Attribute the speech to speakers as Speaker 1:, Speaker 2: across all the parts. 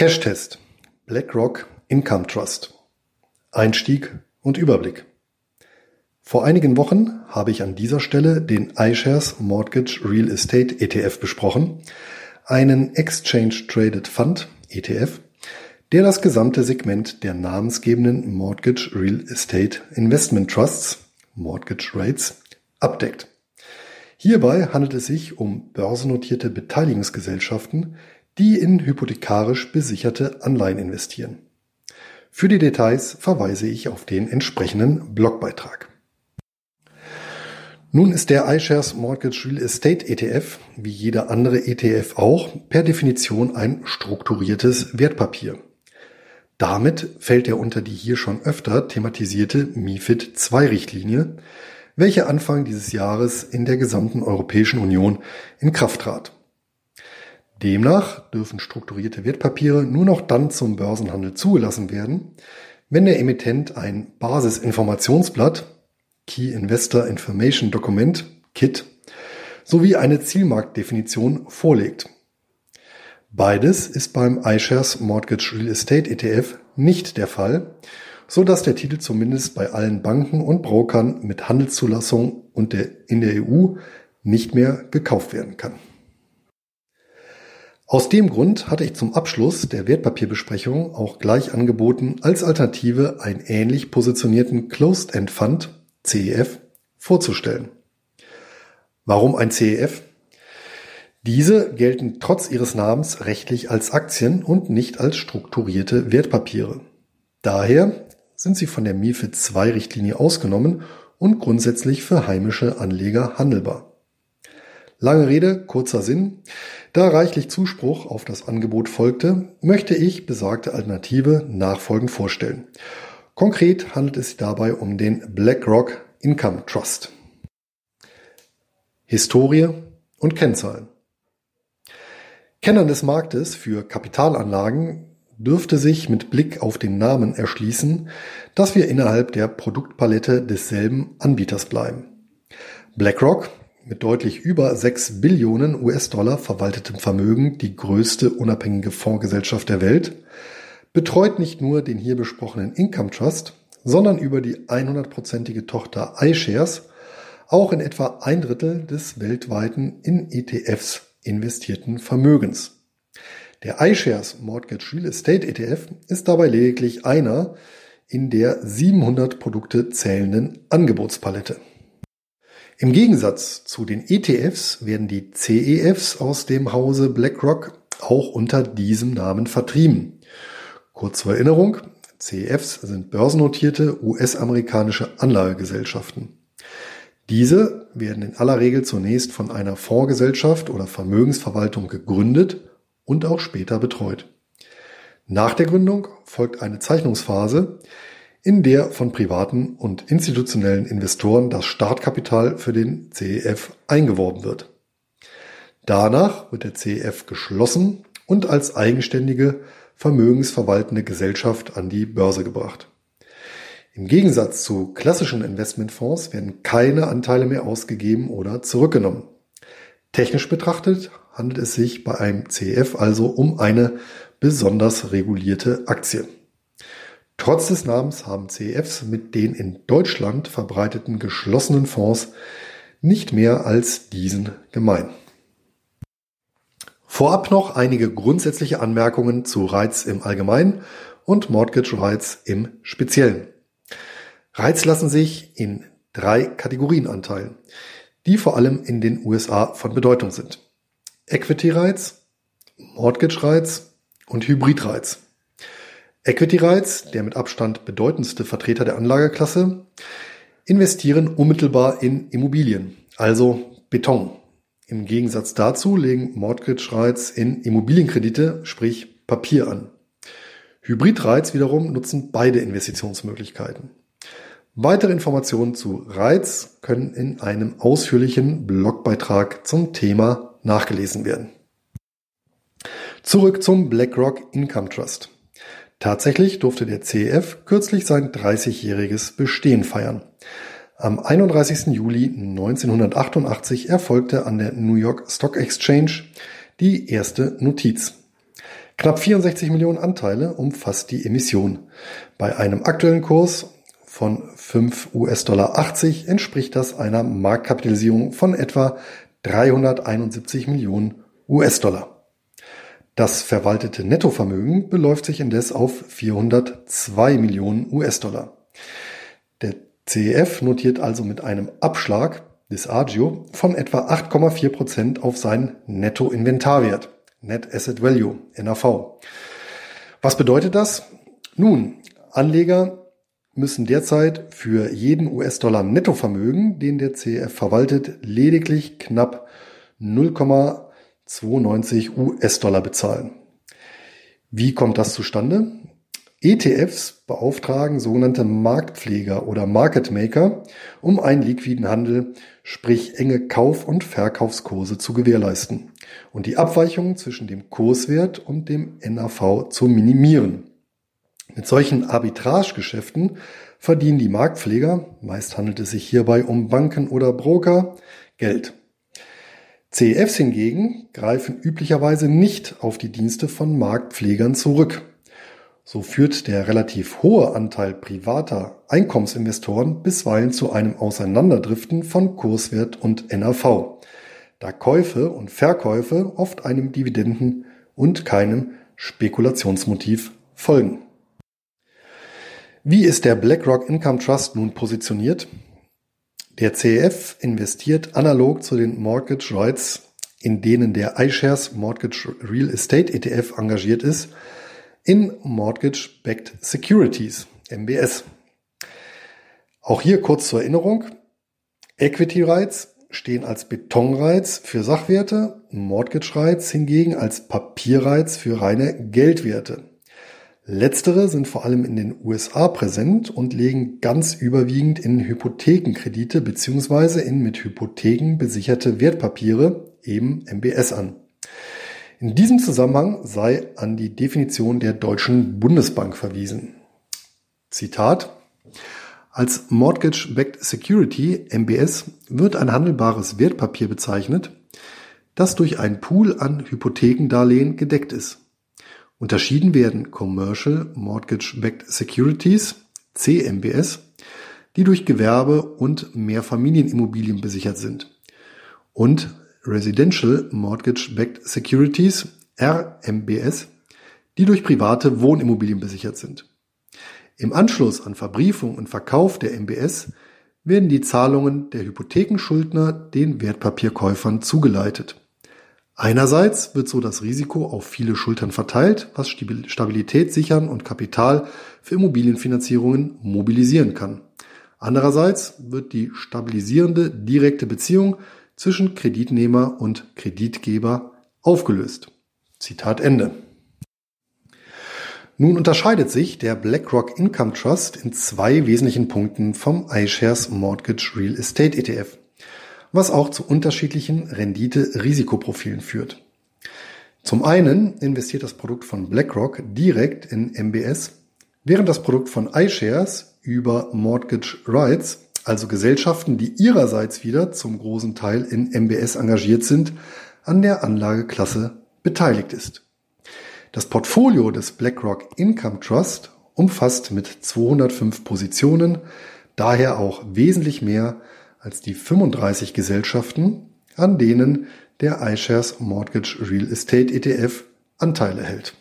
Speaker 1: Cash-Test BlackRock Income Trust. Einstieg und Überblick. Vor einigen Wochen habe ich an dieser Stelle den iShares Mortgage Real Estate ETF besprochen, einen Exchange Traded Fund ETF, der das gesamte Segment der namensgebenden Mortgage Real Estate Investment Trusts Mortgage Rates abdeckt. Hierbei handelt es sich um börsennotierte Beteiligungsgesellschaften, die in hypothekarisch besicherte Anleihen investieren. Für die Details verweise ich auf den entsprechenden Blogbeitrag. Nun ist der iShares Mortgage Real Estate ETF, wie jeder andere ETF auch, per Definition ein strukturiertes Wertpapier. Damit fällt er unter die hier schon öfter thematisierte MIFID II-Richtlinie, welche Anfang dieses Jahres in der gesamten Europäischen Union in Kraft trat. Demnach dürfen strukturierte Wertpapiere nur noch dann zum Börsenhandel zugelassen werden, wenn der Emittent ein Basisinformationsblatt Key Investor Information Document KIT sowie eine Zielmarktdefinition vorlegt. Beides ist beim iShares Mortgage Real Estate ETF nicht der Fall, so dass der Titel zumindest bei allen Banken und Brokern mit Handelszulassung und der, in der EU nicht mehr gekauft werden kann. Aus dem Grund hatte ich zum Abschluss der Wertpapierbesprechung auch gleich angeboten, als Alternative einen ähnlich positionierten Closed-End Fund, CEF, vorzustellen. Warum ein CEF? Diese gelten trotz ihres Namens rechtlich als Aktien und nicht als strukturierte Wertpapiere. Daher sind sie von der MIFID II-Richtlinie ausgenommen und grundsätzlich für heimische Anleger handelbar. Lange Rede, kurzer Sinn. Da reichlich Zuspruch auf das Angebot folgte, möchte ich besagte Alternative nachfolgend vorstellen. Konkret handelt es sich dabei um den BlackRock Income Trust. Historie und Kennzahlen. Kennern des Marktes für Kapitalanlagen dürfte sich mit Blick auf den Namen erschließen, dass wir innerhalb der Produktpalette desselben Anbieters bleiben. BlackRock mit deutlich über 6 Billionen US-Dollar verwaltetem Vermögen die größte unabhängige Fondsgesellschaft der Welt, betreut nicht nur den hier besprochenen Income Trust, sondern über die 100%ige Tochter iShares auch in etwa ein Drittel des weltweiten in ETFs investierten Vermögens. Der iShares Mortgage Real Estate ETF ist dabei lediglich einer in der 700 Produkte zählenden Angebotspalette. Im Gegensatz zu den ETFs werden die CEFs aus dem Hause BlackRock auch unter diesem Namen vertrieben. Kurz zur Erinnerung, CEFs sind börsennotierte US-amerikanische Anlagegesellschaften. Diese werden in aller Regel zunächst von einer Fondsgesellschaft oder Vermögensverwaltung gegründet und auch später betreut. Nach der Gründung folgt eine Zeichnungsphase, in der von privaten und institutionellen Investoren das Startkapital für den CEF eingeworben wird. Danach wird der CEF geschlossen und als eigenständige vermögensverwaltende Gesellschaft an die Börse gebracht. Im Gegensatz zu klassischen Investmentfonds werden keine Anteile mehr ausgegeben oder zurückgenommen. Technisch betrachtet handelt es sich bei einem CEF also um eine besonders regulierte Aktie. Trotz des Namens haben CEFs mit den in Deutschland verbreiteten geschlossenen Fonds nicht mehr als diesen gemein. Vorab noch einige grundsätzliche Anmerkungen zu Reiz im Allgemeinen und Mortgage Rights im Speziellen. Reiz lassen sich in drei Kategorien anteilen, die vor allem in den USA von Bedeutung sind. Equity Rights, Mortgage Rights und Hybrid Rights. Equity Rights, der mit Abstand bedeutendste Vertreter der Anlageklasse, investieren unmittelbar in Immobilien, also Beton. Im Gegensatz dazu legen Mortgage Rights in Immobilienkredite, sprich Papier an. Hybrid Rights wiederum nutzen beide Investitionsmöglichkeiten. Weitere Informationen zu Rights können in einem ausführlichen Blogbeitrag zum Thema nachgelesen werden. Zurück zum BlackRock Income Trust. Tatsächlich durfte der CEF kürzlich sein 30-jähriges Bestehen feiern. Am 31. Juli 1988 erfolgte an der New York Stock Exchange die erste Notiz. Knapp 64 Millionen Anteile umfasst die Emission. Bei einem aktuellen Kurs von 5 US-Dollar 80 entspricht das einer Marktkapitalisierung von etwa 371 Millionen US-Dollar. Das verwaltete Nettovermögen beläuft sich indes auf 402 Millionen US-Dollar. Der CEF notiert also mit einem Abschlag des Agio von etwa 8,4 Prozent auf seinen Nettoinventarwert, Net Asset Value, NAV. Was bedeutet das? Nun, Anleger müssen derzeit für jeden US-Dollar Nettovermögen, den der CF verwaltet, lediglich knapp 0,92 US-Dollar bezahlen. Wie kommt das zustande? ETFs beauftragen sogenannte Marktpfleger oder Market Maker, um einen liquiden Handel, sprich enge Kauf- und Verkaufskurse zu gewährleisten und die Abweichungen zwischen dem Kurswert und dem NAV zu minimieren. Mit solchen Arbitragegeschäften verdienen die Marktpfleger, meist handelt es sich hierbei um Banken oder Broker, Geld. CEFs hingegen greifen üblicherweise nicht auf die Dienste von Marktpflegern zurück. So führt der relativ hohe Anteil privater Einkommensinvestoren bisweilen zu einem Auseinanderdriften von Kurswert und NAV, da Käufe und Verkäufe oft einem Dividenden- und keinem Spekulationsmotiv folgen. Wie ist der BlackRock Income Trust nun positioniert? Der CEF investiert analog zu den Mortgage Rights, in denen der iShares Mortgage Real Estate ETF engagiert ist, in Mortgage-Backed Securities, MBS. Auch hier kurz zur Erinnerung. Equity Rights stehen als Betonreiz für Sachwerte, Mortgage Rights hingegen als Papierreiz für reine Geldwerte. Letztere sind vor allem in den USA präsent und legen ganz überwiegend in Hypothekenkredite bzw. in mit Hypotheken besicherte Wertpapiere, eben MBS an. In diesem Zusammenhang sei an die Definition der Deutschen Bundesbank verwiesen. Zitat Als Mortgage-Backed Security MBS wird ein handelbares Wertpapier bezeichnet, das durch einen Pool an Hypothekendarlehen gedeckt ist. Unterschieden werden Commercial Mortgage-Backed Securities (CMBS), die durch Gewerbe und Mehrfamilienimmobilien besichert sind, und Residential Mortgage-Backed Securities (RMBS), die durch private Wohnimmobilien besichert sind. Im Anschluss an Verbriefung und Verkauf der MBS werden die Zahlungen der Hypothekenschuldner den Wertpapierkäufern zugeleitet Einerseits wird so das Risiko auf viele Schultern verteilt, was Stabilität sichern und Kapital für Immobilienfinanzierungen mobilisieren kann. Andererseits wird die stabilisierende direkte Beziehung zwischen Kreditnehmer und Kreditgeber aufgelöst. Zitat Ende. Nun unterscheidet sich der BlackRock Income Trust in zwei wesentlichen Punkten vom iShares Mortgage Real Estate ETF was auch zu unterschiedlichen Rendite-Risikoprofilen führt. Zum einen investiert das Produkt von BlackRock direkt in MBS, während das Produkt von iShares über Mortgage Rights, also Gesellschaften, die ihrerseits wieder zum großen Teil in MBS engagiert sind, an der Anlageklasse beteiligt ist. Das Portfolio des BlackRock Income Trust umfasst mit 205 Positionen daher auch wesentlich mehr als die 35 Gesellschaften, an denen der iShares Mortgage Real Estate ETF Anteile hält.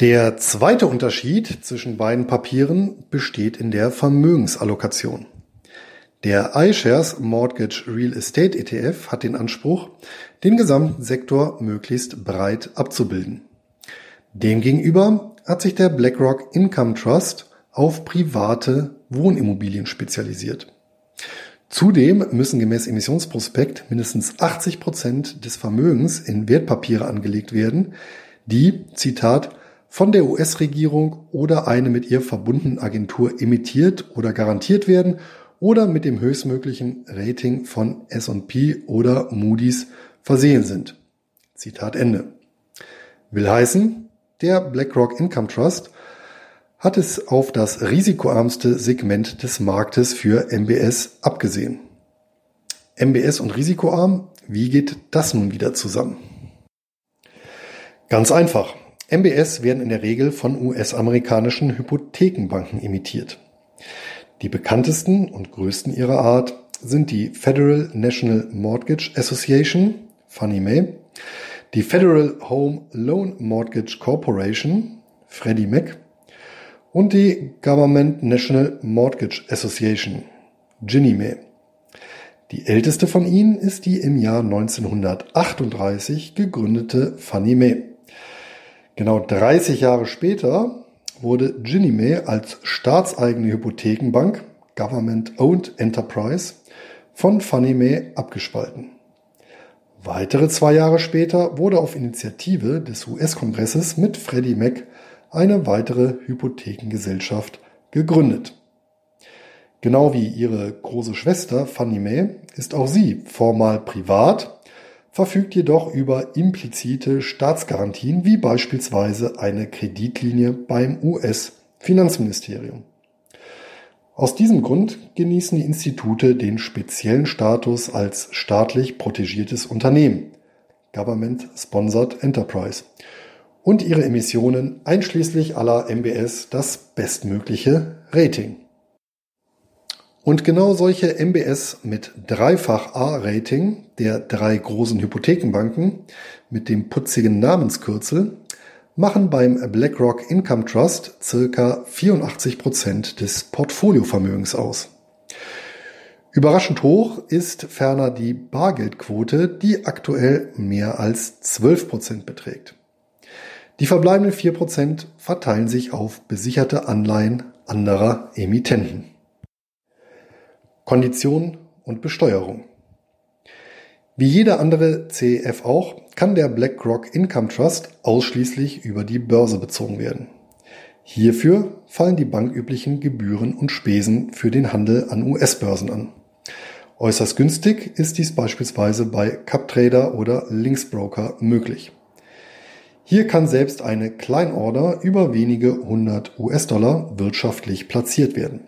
Speaker 1: Der zweite Unterschied zwischen beiden Papieren besteht in der Vermögensallokation. Der iShares Mortgage Real Estate ETF hat den Anspruch, den gesamten Sektor möglichst breit abzubilden. Demgegenüber hat sich der BlackRock Income Trust auf private Wohnimmobilien spezialisiert. Zudem müssen gemäß Emissionsprospekt mindestens 80 Prozent des Vermögens in Wertpapiere angelegt werden, die, Zitat, von der US-Regierung oder eine mit ihr verbundenen Agentur emittiert oder garantiert werden oder mit dem höchstmöglichen Rating von S&P oder Moody's versehen sind. Zitat Ende. Will heißen, der BlackRock Income Trust hat es auf das risikoarmste Segment des Marktes für MBS abgesehen. MBS und risikoarm, wie geht das nun wieder zusammen? Ganz einfach. MBS werden in der Regel von US-amerikanischen Hypothekenbanken emittiert. Die bekanntesten und größten ihrer Art sind die Federal National Mortgage Association, Fannie Mae, die Federal Home Loan Mortgage Corporation, Freddie Mac, und die Government National Mortgage Association, Ginnie Mae. Die älteste von ihnen ist die im Jahr 1938 gegründete Fannie Mae. Genau 30 Jahre später wurde Ginnie Mae als staatseigene Hypothekenbank, Government Owned Enterprise, von Fannie Mae abgespalten. Weitere zwei Jahre später wurde auf Initiative des US-Kongresses mit Freddie Mac eine weitere Hypothekengesellschaft gegründet. Genau wie ihre große Schwester Fannie Mae ist auch sie formal privat, verfügt jedoch über implizite Staatsgarantien wie beispielsweise eine Kreditlinie beim US-Finanzministerium. Aus diesem Grund genießen die Institute den speziellen Status als staatlich protegiertes Unternehmen, Government Sponsored Enterprise, und ihre Emissionen einschließlich aller MBS das bestmögliche Rating. Und genau solche MBS mit dreifach A-Rating der drei großen Hypothekenbanken mit dem putzigen Namenskürzel machen beim BlackRock Income Trust circa 84 Prozent des Portfoliovermögens aus. Überraschend hoch ist ferner die Bargeldquote, die aktuell mehr als 12 Prozent beträgt. Die verbleibenden 4 Prozent verteilen sich auf besicherte Anleihen anderer Emittenten. Kondition und Besteuerung. Wie jeder andere CEF auch, kann der BlackRock Income Trust ausschließlich über die Börse bezogen werden. Hierfür fallen die banküblichen Gebühren und Spesen für den Handel an US-Börsen an. Äußerst günstig ist dies beispielsweise bei CupTrader oder Linksbroker möglich. Hier kann selbst eine Kleinorder über wenige hundert US-Dollar wirtschaftlich platziert werden.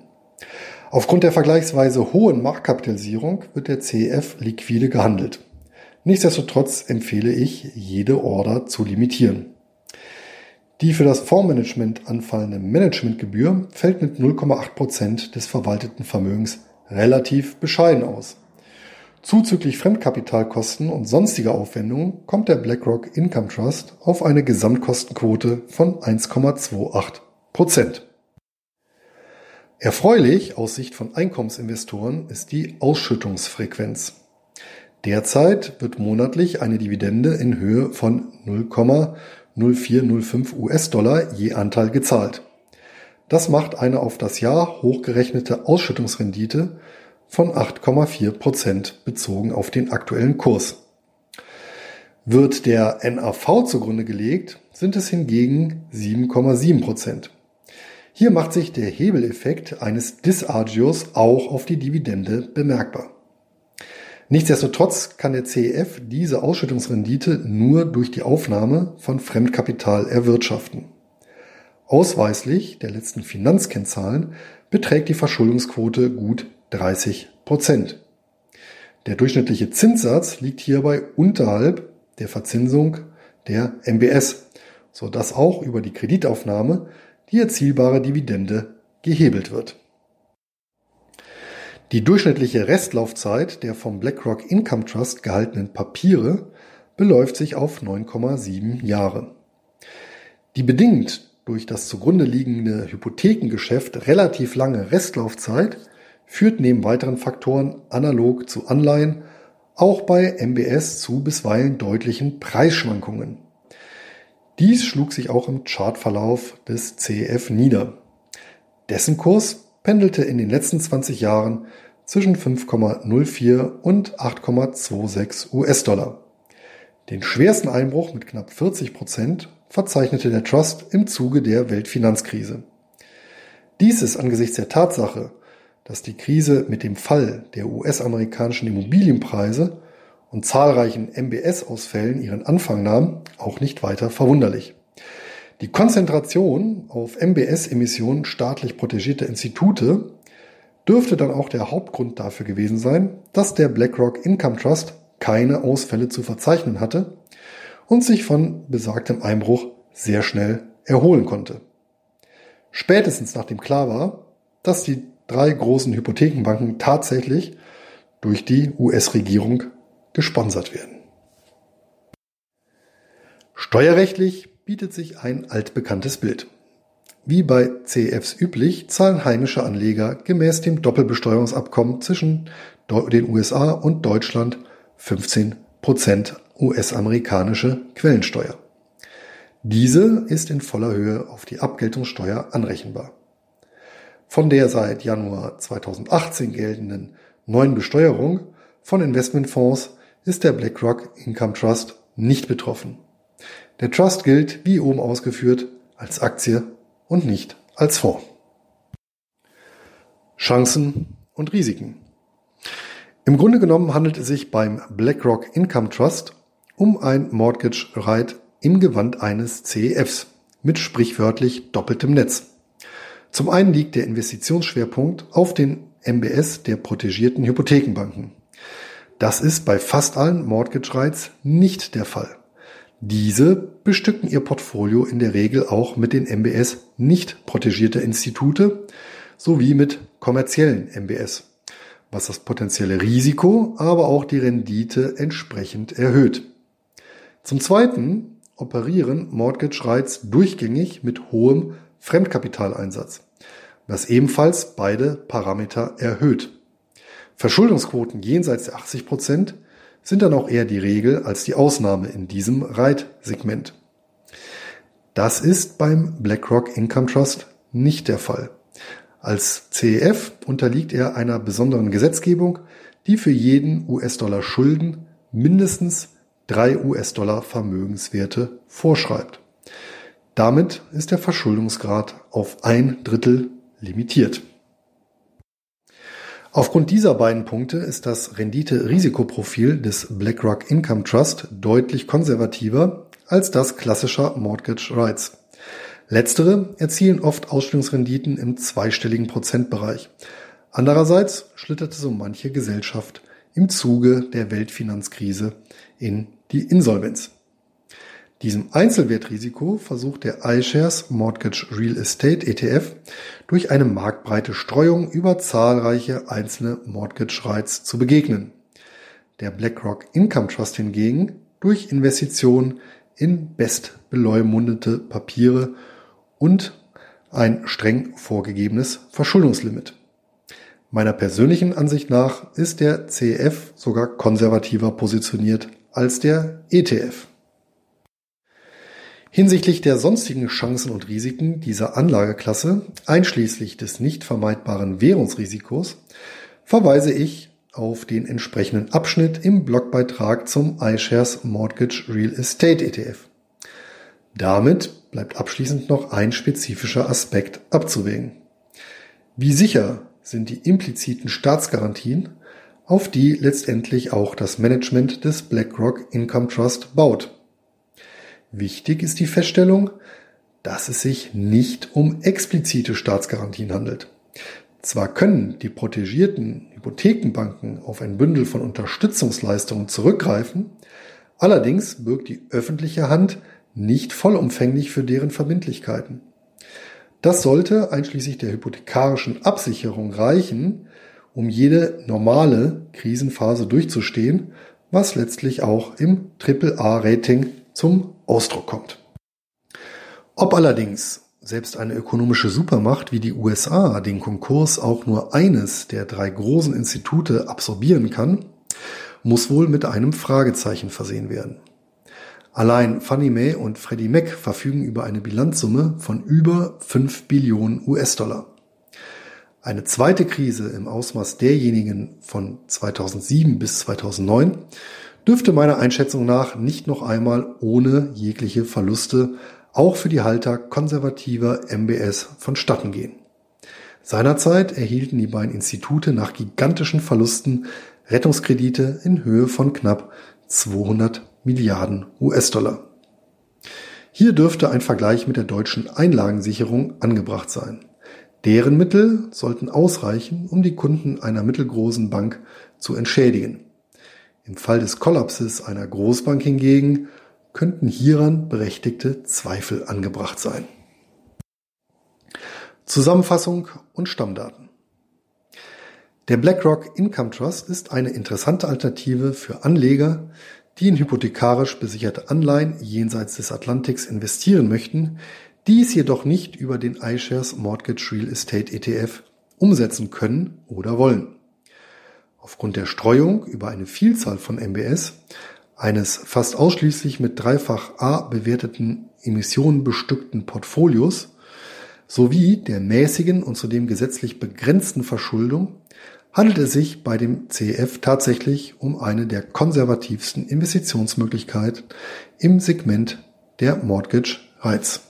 Speaker 1: Aufgrund der vergleichsweise hohen Marktkapitalisierung wird der CF liquide gehandelt. Nichtsdestotrotz empfehle ich, jede Order zu limitieren. Die für das Fondsmanagement anfallende Managementgebühr fällt mit 0,8 Prozent des verwalteten Vermögens relativ bescheiden aus. Zuzüglich Fremdkapitalkosten und sonstige Aufwendungen kommt der BlackRock Income Trust auf eine Gesamtkostenquote von 1,28 Prozent. Erfreulich aus Sicht von Einkommensinvestoren ist die Ausschüttungsfrequenz. Derzeit wird monatlich eine Dividende in Höhe von 0,0405 US-Dollar je Anteil gezahlt. Das macht eine auf das Jahr hochgerechnete Ausschüttungsrendite von 8,4 Prozent bezogen auf den aktuellen Kurs. Wird der NAV zugrunde gelegt, sind es hingegen 7,7 Prozent. Hier macht sich der Hebeleffekt eines Disagios auch auf die Dividende bemerkbar. Nichtsdestotrotz kann der CEF diese Ausschüttungsrendite nur durch die Aufnahme von Fremdkapital erwirtschaften. Ausweislich der letzten Finanzkennzahlen beträgt die Verschuldungsquote gut 30 Prozent. Der durchschnittliche Zinssatz liegt hierbei unterhalb der Verzinsung der MBS, so dass auch über die Kreditaufnahme die erzielbare Dividende gehebelt wird. Die durchschnittliche Restlaufzeit der vom BlackRock Income Trust gehaltenen Papiere beläuft sich auf 9,7 Jahre. Die bedingt durch das zugrunde liegende Hypothekengeschäft relativ lange Restlaufzeit führt neben weiteren Faktoren analog zu Anleihen auch bei MBS zu bisweilen deutlichen Preisschwankungen. Dies schlug sich auch im Chartverlauf des CEF nieder. Dessen Kurs pendelte in den letzten 20 Jahren zwischen 5,04 und 8,26 US-Dollar. Den schwersten Einbruch mit knapp 40 Prozent verzeichnete der Trust im Zuge der Weltfinanzkrise. Dies ist angesichts der Tatsache, dass die Krise mit dem Fall der US-amerikanischen Immobilienpreise und zahlreichen MBS-Ausfällen ihren Anfang nahm, auch nicht weiter verwunderlich. Die Konzentration auf MBS-Emissionen staatlich protégierter Institute dürfte dann auch der Hauptgrund dafür gewesen sein, dass der BlackRock Income Trust keine Ausfälle zu verzeichnen hatte und sich von besagtem Einbruch sehr schnell erholen konnte. Spätestens nachdem klar war, dass die drei großen Hypothekenbanken tatsächlich durch die US-Regierung gesponsert werden. Steuerrechtlich bietet sich ein altbekanntes Bild. Wie bei CFs üblich zahlen heimische Anleger gemäß dem Doppelbesteuerungsabkommen zwischen den USA und Deutschland 15% US-amerikanische Quellensteuer. Diese ist in voller Höhe auf die Abgeltungssteuer anrechenbar. Von der seit Januar 2018 geltenden neuen Besteuerung von Investmentfonds ist der BlackRock Income Trust nicht betroffen. Der Trust gilt, wie oben ausgeführt, als Aktie und nicht als Fonds. Chancen und Risiken. Im Grunde genommen handelt es sich beim BlackRock Income Trust um ein Mortgage Right im Gewand eines CEFs mit sprichwörtlich doppeltem Netz. Zum einen liegt der Investitionsschwerpunkt auf den MBS der protegierten Hypothekenbanken. Das ist bei fast allen Mortgage Rights nicht der Fall. Diese bestücken ihr Portfolio in der Regel auch mit den MBS nicht protegierter Institute sowie mit kommerziellen MBS, was das potenzielle Risiko, aber auch die Rendite entsprechend erhöht. Zum Zweiten operieren Mortgage Rights durchgängig mit hohem Fremdkapitaleinsatz, was ebenfalls beide Parameter erhöht. Verschuldungsquoten jenseits der 80 Prozent sind dann auch eher die Regel als die Ausnahme in diesem Reitsegment. Das ist beim BlackRock Income Trust nicht der Fall. Als CEF unterliegt er einer besonderen Gesetzgebung, die für jeden US-Dollar Schulden mindestens drei US-Dollar Vermögenswerte vorschreibt. Damit ist der Verschuldungsgrad auf ein Drittel limitiert. Aufgrund dieser beiden Punkte ist das Rendite-Risikoprofil des BlackRock Income Trust deutlich konservativer als das klassischer Mortgage Rights. Letztere erzielen oft Ausstellungsrenditen im zweistelligen Prozentbereich. Andererseits schlitterte so manche Gesellschaft im Zuge der Weltfinanzkrise in die Insolvenz. Diesem Einzelwertrisiko versucht der iShares Mortgage Real Estate ETF durch eine marktbreite Streuung über zahlreiche einzelne Mortgage Rights zu begegnen. Der BlackRock Income Trust hingegen durch Investitionen in bestbeleumundete Papiere und ein streng vorgegebenes Verschuldungslimit. Meiner persönlichen Ansicht nach ist der CEF sogar konservativer positioniert als der ETF. Hinsichtlich der sonstigen Chancen und Risiken dieser Anlageklasse, einschließlich des nicht vermeidbaren Währungsrisikos, verweise ich auf den entsprechenden Abschnitt im Blogbeitrag zum iShares Mortgage Real Estate ETF. Damit bleibt abschließend noch ein spezifischer Aspekt abzuwägen. Wie sicher sind die impliziten Staatsgarantien, auf die letztendlich auch das Management des BlackRock Income Trust baut? Wichtig ist die Feststellung, dass es sich nicht um explizite Staatsgarantien handelt. Zwar können die protegierten Hypothekenbanken auf ein Bündel von Unterstützungsleistungen zurückgreifen, allerdings birgt die öffentliche Hand nicht vollumfänglich für deren Verbindlichkeiten. Das sollte einschließlich der hypothekarischen Absicherung reichen, um jede normale Krisenphase durchzustehen, was letztlich auch im AAA-Rating zum Ausdruck kommt. Ob allerdings selbst eine ökonomische Supermacht wie die USA den Konkurs auch nur eines der drei großen Institute absorbieren kann, muss wohl mit einem Fragezeichen versehen werden. Allein Fannie Mae und Freddie Mac verfügen über eine Bilanzsumme von über 5 Billionen US-Dollar. Eine zweite Krise im Ausmaß derjenigen von 2007 bis 2009 dürfte meiner Einschätzung nach nicht noch einmal ohne jegliche Verluste auch für die Halter konservativer MBS vonstatten gehen. Seinerzeit erhielten die beiden Institute nach gigantischen Verlusten Rettungskredite in Höhe von knapp 200 Milliarden US-Dollar. Hier dürfte ein Vergleich mit der deutschen Einlagensicherung angebracht sein. Deren Mittel sollten ausreichen, um die Kunden einer mittelgroßen Bank zu entschädigen. Im Fall des Kollapses einer Großbank hingegen könnten hieran berechtigte Zweifel angebracht sein. Zusammenfassung und Stammdaten. Der BlackRock Income Trust ist eine interessante Alternative für Anleger, die in hypothekarisch besicherte Anleihen jenseits des Atlantiks investieren möchten, dies jedoch nicht über den iShares Mortgage Real Estate ETF umsetzen können oder wollen. Aufgrund der Streuung über eine Vielzahl von MBS, eines fast ausschließlich mit dreifach A bewerteten Emissionen bestückten Portfolios sowie der mäßigen und zudem gesetzlich begrenzten Verschuldung handelt es sich bei dem CEF tatsächlich um eine der konservativsten Investitionsmöglichkeiten im Segment der Mortgage Rights.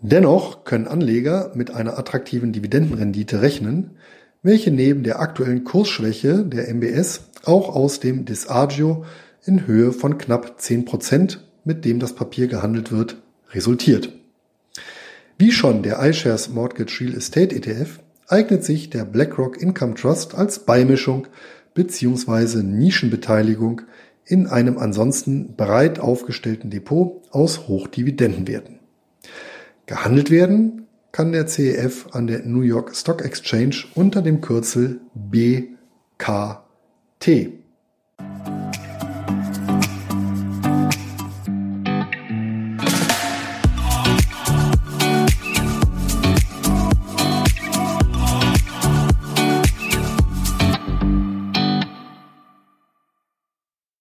Speaker 1: Dennoch können Anleger mit einer attraktiven Dividendenrendite rechnen, welche neben der aktuellen Kursschwäche der MBS auch aus dem Disagio in Höhe von knapp 10%, mit dem das Papier gehandelt wird, resultiert. Wie schon der iShares Mortgage Real Estate ETF eignet sich der BlackRock Income Trust als Beimischung bzw. Nischenbeteiligung in einem ansonsten breit aufgestellten Depot aus Hochdividendenwerten. Gehandelt werden kann der CEF an der New York Stock Exchange unter dem Kürzel BKT.